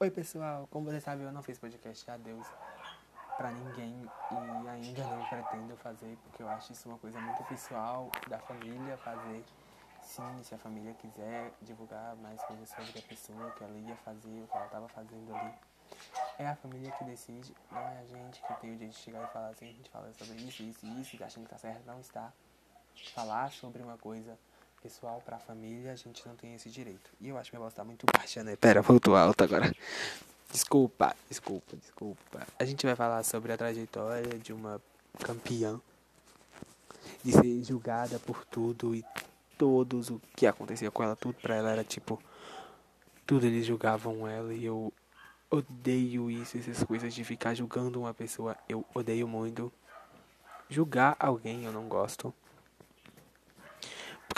Oi pessoal, como você sabe eu não fiz podcast adeus pra ninguém e ainda não pretendo fazer porque eu acho isso uma coisa muito pessoal da família fazer. Sim, se a família quiser divulgar mais coisas sobre a pessoa que ela ia fazer, o que ela estava fazendo ali. É a família que decide, não é a gente que tem o direito de chegar e falar assim, a gente fala sobre isso, isso e isso, achando que tá certo, não está. Falar sobre uma coisa pessoal pra família, a gente não tem esse direito. E eu acho que minha voz tá muito baixa, né? Pera, voltou alto agora. Desculpa, desculpa, desculpa. A gente vai falar sobre a trajetória de uma campeã. De ser julgada por tudo e todos o que acontecia com ela, tudo pra ela era tipo. Tudo eles julgavam ela e eu odeio isso, essas coisas de ficar julgando uma pessoa. Eu odeio muito. Julgar alguém eu não gosto.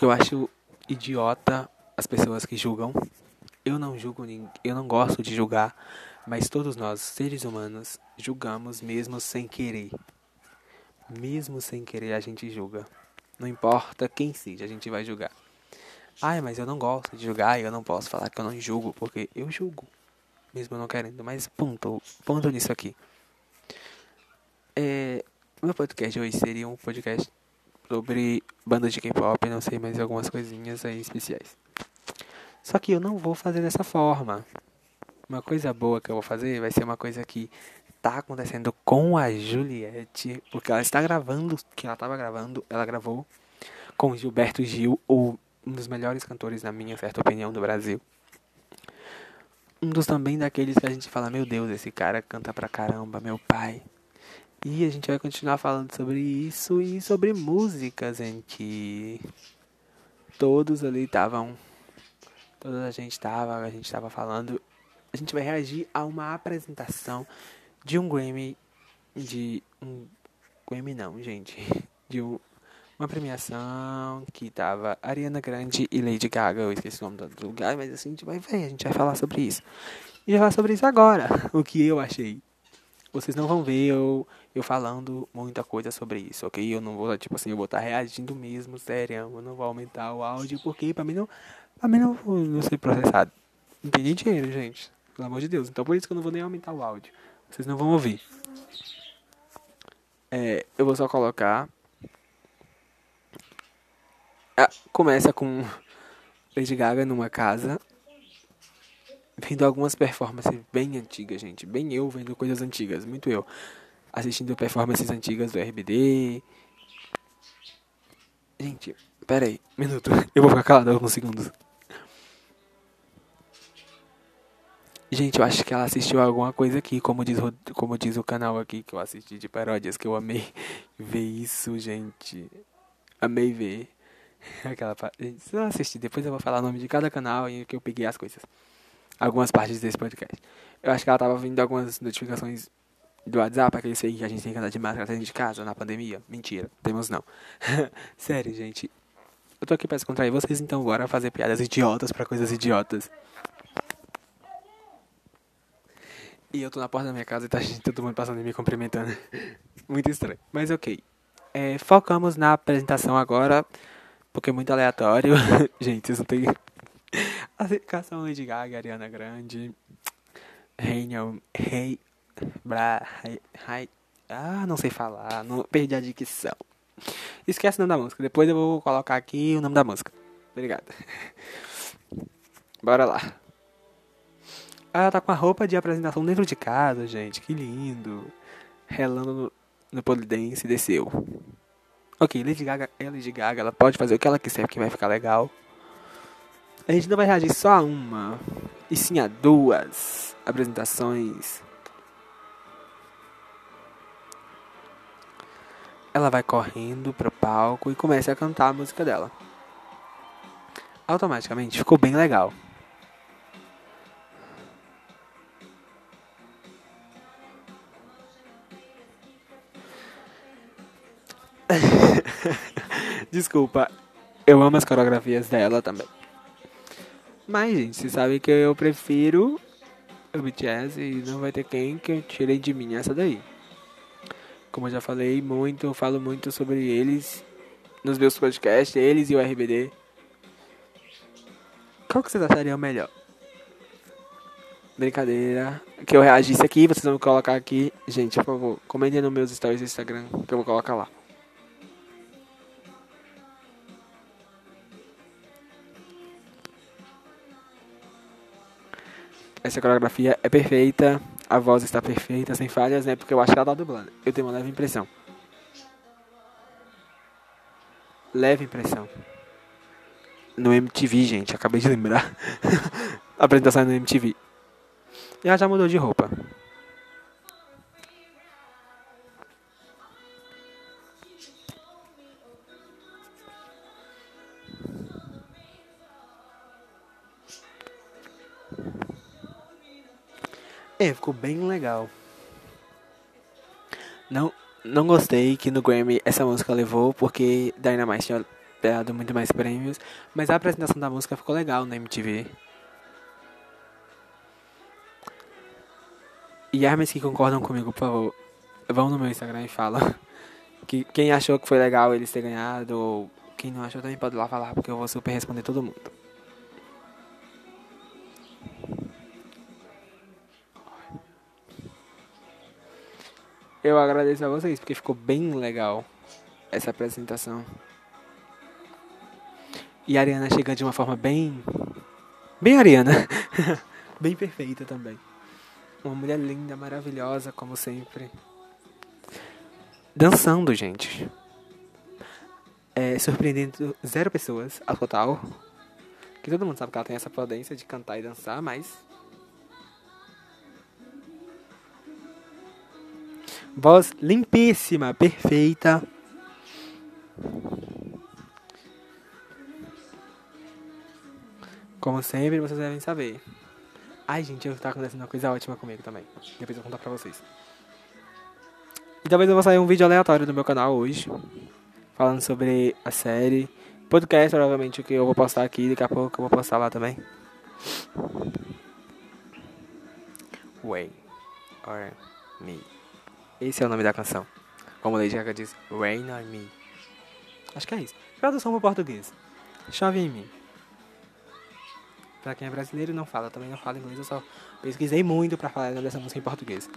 Porque eu acho idiota as pessoas que julgam. Eu não julgo ninguém, eu não gosto de julgar, mas todos nós, seres humanos, julgamos mesmo sem querer. Mesmo sem querer a gente julga. Não importa quem seja, a gente vai julgar. Ai, mas eu não gosto de julgar e eu não posso falar que eu não julgo, porque eu julgo. Mesmo não querendo. Mas ponto, ponto nisso aqui. É, meu podcast hoje seria um podcast sobre bandas de K-pop, não sei, mais algumas coisinhas aí especiais. Só que eu não vou fazer dessa forma. Uma coisa boa que eu vou fazer vai ser uma coisa que tá acontecendo com a Juliette, porque ela está gravando, que ela estava gravando, ela gravou com Gilberto Gil, um dos melhores cantores na minha certa opinião do Brasil. Um dos também daqueles que a gente fala, meu Deus, esse cara canta pra caramba, meu pai. E a gente vai continuar falando sobre isso e sobre músicas em que todos ali estavam. Toda a gente estava, a gente estava falando. A gente vai reagir a uma apresentação de um Grammy. De um. Grammy não, gente. De um, uma premiação que tava Ariana Grande e Lady Gaga. Eu esqueci o nome do lugar, mas assim a gente vai ver, a gente vai falar sobre isso. E vai falar sobre isso agora. O que eu achei vocês não vão ver eu, eu falando muita coisa sobre isso, ok? Eu não vou, tipo assim, eu vou estar reagindo mesmo, sério. Eu não vou aumentar o áudio, porque pra mim não, pra mim não, não ser processado. Não tem nem dinheiro, gente. Pelo amor de Deus. Então por isso que eu não vou nem aumentar o áudio. Vocês não vão ouvir. É, eu vou só colocar. Ah, começa com Lady Gaga numa casa vendo algumas performances bem antigas, gente. Bem eu vendo coisas antigas, muito eu. Assistindo performances antigas do RBD. Gente, pera aí, minuto. Eu vou ficar calado alguns segundos. Gente, eu acho que ela assistiu alguma coisa aqui, como diz, como diz o canal aqui que eu assisti de paródias, que eu amei ver isso, gente. Amei ver. Aquela parte. Se eu assistir, depois eu vou falar o nome de cada canal e que eu peguei as coisas algumas partes desse podcast. Eu acho que ela tava vindo algumas notificações do WhatsApp, aquele sei que a gente tem que andar de máscara dentro de casa na pandemia. Mentira, temos não. Sério, gente. Eu tô aqui pra descontrair vocês, então bora fazer piadas idiotas para coisas idiotas. E eu tô na porta da minha casa e tá todo mundo passando e me cumprimentando. muito estranho. Mas ok. É, focamos na apresentação agora, porque é muito aleatório. gente, vocês não tem a Lady Gaga, Ariana Grande, Reina, Rei, Bra, Rei, ah, não sei falar, não, perdi a dicção. Esquece o nome da música, depois eu vou colocar aqui o nome da música. Obrigado. Bora lá. Ela tá com a roupa de apresentação dentro de casa, gente, que lindo. Relando no, no polidense, desceu. Ok, Lady Gaga é Lady Gaga, ela pode fazer o que ela quiser, que vai ficar legal. A gente não vai reagir só a uma, e sim a duas apresentações. Ela vai correndo pro palco e começa a cantar a música dela. Automaticamente ficou bem legal. Desculpa, eu amo as coreografias dela também. Mas, gente, vocês sabem que eu prefiro o BTS e não vai ter quem que eu tirei de mim essa daí. Como eu já falei muito, eu falo muito sobre eles nos meus podcasts, eles e o RBD. Qual que vocês achariam melhor? brincadeira, que eu reagisse aqui, vocês vão colocar aqui. Gente, por favor, comentem nos meus stories do Instagram que eu vou colocar lá. Essa coreografia é perfeita, a voz está perfeita, sem falhas, né? Porque eu acho que ela tá dublando. Eu tenho uma leve impressão. Leve impressão. No MTV, gente, acabei de lembrar. a apresentação é no MTV. E ela já mudou de roupa. É, ficou bem legal. Não, não gostei que no Grammy essa música levou, porque Dynamite tinha dado muito mais prêmios. Mas a apresentação da música ficou legal na MTV. E armas que concordam comigo, por favor, vão no meu Instagram e falam que quem achou que foi legal eles ter ganhado, ou quem não achou também pode lá falar, porque eu vou super responder todo mundo. Eu agradeço a vocês porque ficou bem legal essa apresentação. E a Ariana chega de uma forma bem. Bem Ariana. bem perfeita também. Uma mulher linda, maravilhosa, como sempre. Dançando, gente. É, surpreendendo zero pessoas ao total. Que todo mundo sabe que ela tem essa potência de cantar e dançar, mas Voz limpíssima, perfeita. Como sempre, vocês devem saber. Ai, gente, eu tá acontecendo uma coisa ótima comigo também. Depois eu vou contar pra vocês. E talvez eu vou sair um vídeo aleatório no meu canal hoje. Falando sobre a série. Podcast, provavelmente, que eu vou postar aqui. Daqui a pouco eu vou postar lá também. Way or me. Esse é o nome da canção. Como Lady Gaga diz, Rain on Me. Acho que é isso. Tradução para português. Chove em mim. Pra quem é brasileiro não fala, também não fala inglês, eu só pesquisei muito pra falar dessa música em português.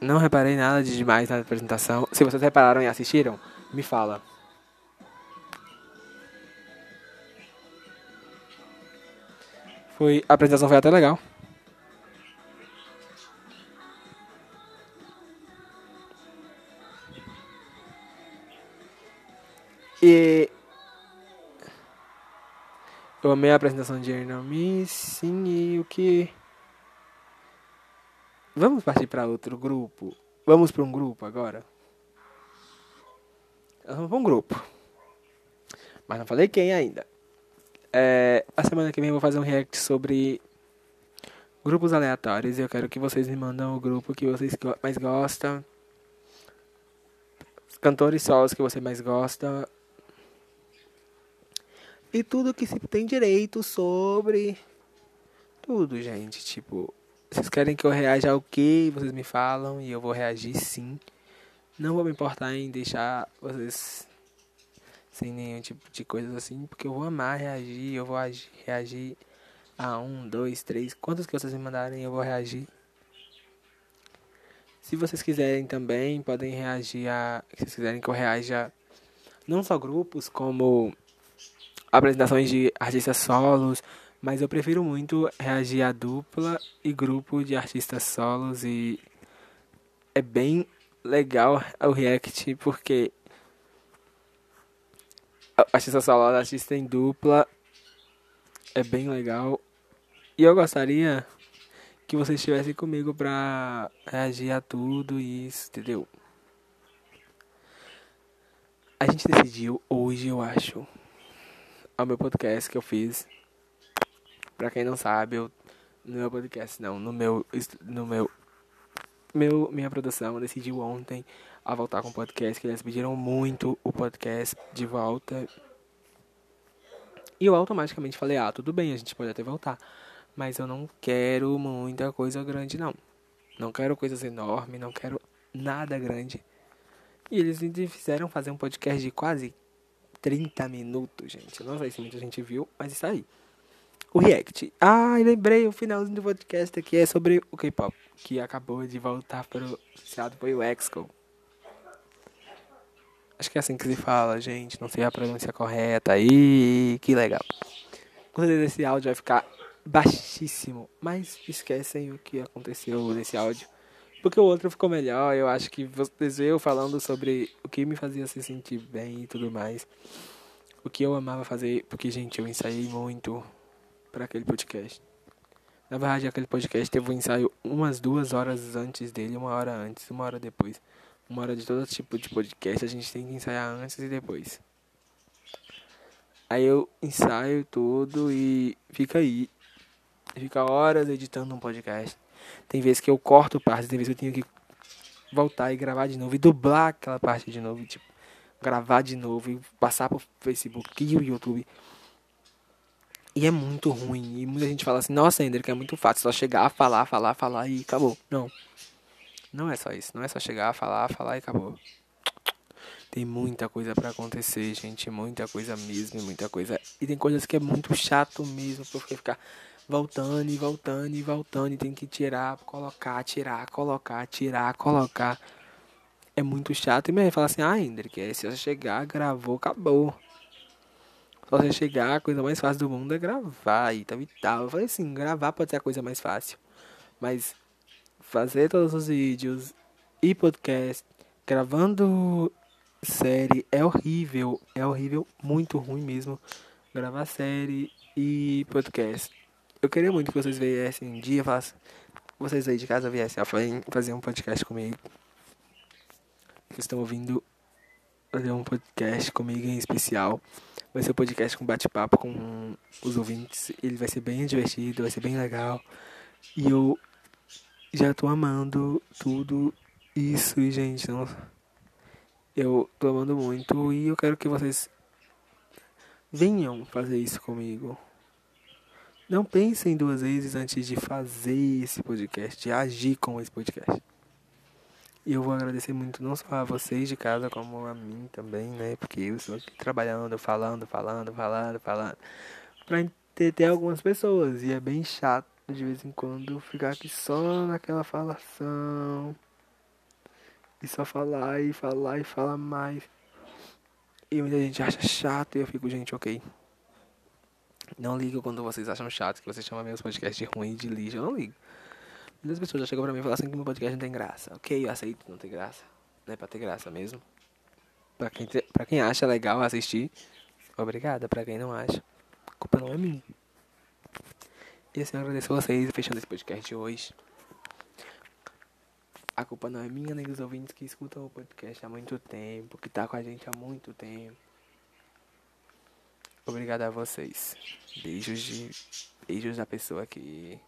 Não reparei nada de demais na apresentação. Se vocês repararam e assistiram, me fala. Foi, a apresentação foi até legal. E eu amei a apresentação de Arnold Missing e o que Vamos partir para outro grupo. Vamos para um grupo agora. Vamos para um grupo. Mas não falei quem ainda. É, a semana que vem eu vou fazer um react sobre grupos aleatórios. Eu quero que vocês me mandem o grupo que vocês mais gostam. Cantores solos que você mais gosta. E tudo que se tem direito sobre. Tudo, gente. Tipo, vocês querem que eu reaja ao que vocês me falam e eu vou reagir sim. Não vou me importar em deixar vocês sem nenhum tipo de coisas assim, porque eu vou amar reagir, eu vou agir, reagir a um, dois, três, quantos que vocês me mandarem eu vou reagir. Se vocês quiserem também, podem reagir a. Se vocês quiserem que eu reaja não só grupos, como apresentações de artistas solos, mas eu prefiro muito reagir a dupla e grupo de artistas solos e é bem legal o react porque artista solo, artista em dupla. É bem legal. E eu gostaria que vocês estivessem comigo pra reagir a tudo isso, entendeu? A gente decidiu hoje, eu acho, ao meu podcast que eu fiz. Pra quem não sabe, eu, no meu podcast, não, no meu, no meu, meu minha produção decidiu ontem a voltar com o podcast, que eles pediram muito o podcast de volta. E eu automaticamente falei, ah, tudo bem, a gente pode até voltar. Mas eu não quero muita coisa grande, não. Não quero coisas enormes, não quero nada grande. E eles fizeram fazer um podcast de quase 30 minutos, gente. Eu não sei se muita gente viu, mas está aí. O React. Ah, lembrei, o finalzinho do podcast aqui é sobre o K-pop, que acabou de voltar para o foi o EXCO. Acho que é assim que se fala, gente. Não sei a pronúncia correta aí. Que legal. Certeza esse áudio vai ficar baixíssimo. Mas esquecem o que aconteceu nesse áudio. Porque o outro ficou melhor. Eu acho que vocês eu falando sobre o que me fazia se sentir bem e tudo mais. O que eu amava fazer. Porque, gente, eu ensaiei muito para aquele podcast. Na verdade, aquele podcast teve um ensaio umas duas horas antes dele, uma hora antes, uma hora depois uma hora de todo tipo de podcast, a gente tem que ensaiar antes e depois. Aí eu ensaio tudo e fica aí. Fica horas editando um podcast. Tem vezes que eu corto partes, tem vezes que eu tenho que voltar e gravar de novo e dublar aquela parte de novo, tipo, gravar de novo e passar pro Facebook e o YouTube. E é muito ruim. E muita gente fala assim, nossa, Ender, que é muito fácil, só chegar, falar, falar, falar e acabou. Não. Não é só isso, não é só chegar, falar, falar e acabou. Tem muita coisa para acontecer, gente, muita coisa mesmo, muita coisa. E tem coisas que é muito chato mesmo, porque ficar voltando e voltando e voltando e tem que tirar, colocar, tirar, colocar, tirar, colocar. É muito chato. E mesmo fala assim, ah, Hendrik, é, se você chegar, gravou, acabou. Você chegar, a coisa mais fácil do mundo é gravar e tal e tal. Eu falei assim, gravar pode ser a coisa mais fácil. Mas fazer todos os vídeos e podcast, gravando série é horrível, é horrível, muito ruim mesmo. Gravar série e podcast. Eu queria muito que vocês viessem um dia, falassem, vocês aí de casa viessem fazer um podcast comigo. Vocês estão ouvindo fazer um podcast comigo em especial. Vai ser um podcast com bate-papo com os ouvintes. Ele vai ser bem divertido, vai ser bem legal. E eu já tô amando tudo isso, gente, não, eu tô amando muito e eu quero que vocês venham fazer isso comigo. Não pensem duas vezes antes de fazer esse podcast, de agir com esse podcast. E eu vou agradecer muito não só a vocês de casa, como a mim também, né? Porque eu estou aqui trabalhando, falando, falando, falando, falando. Pra entender algumas pessoas. E é bem chato de vez em quando ficar aqui só naquela falação. E só falar e falar e falar mais. E muita gente acha chato e eu fico, gente, ok. Não ligo quando vocês acham chato, que vocês chamam meus podcasts de ruim, de lixo. Eu não ligo. Muitas pessoas já chegam pra mim e falam assim que meu podcast não tem graça. Ok, eu aceito, não tem graça. Não é pra ter graça mesmo. Pra quem, te, pra quem acha legal assistir, obrigada. Pra quem não acha, a culpa não é minha. E assim, eu agradeço a vocês fechando esse podcast hoje. A culpa não é minha nem dos ouvintes que escutam o podcast há muito tempo, que tá com a gente há muito tempo. Obrigado a vocês. Beijos de. Beijos da pessoa que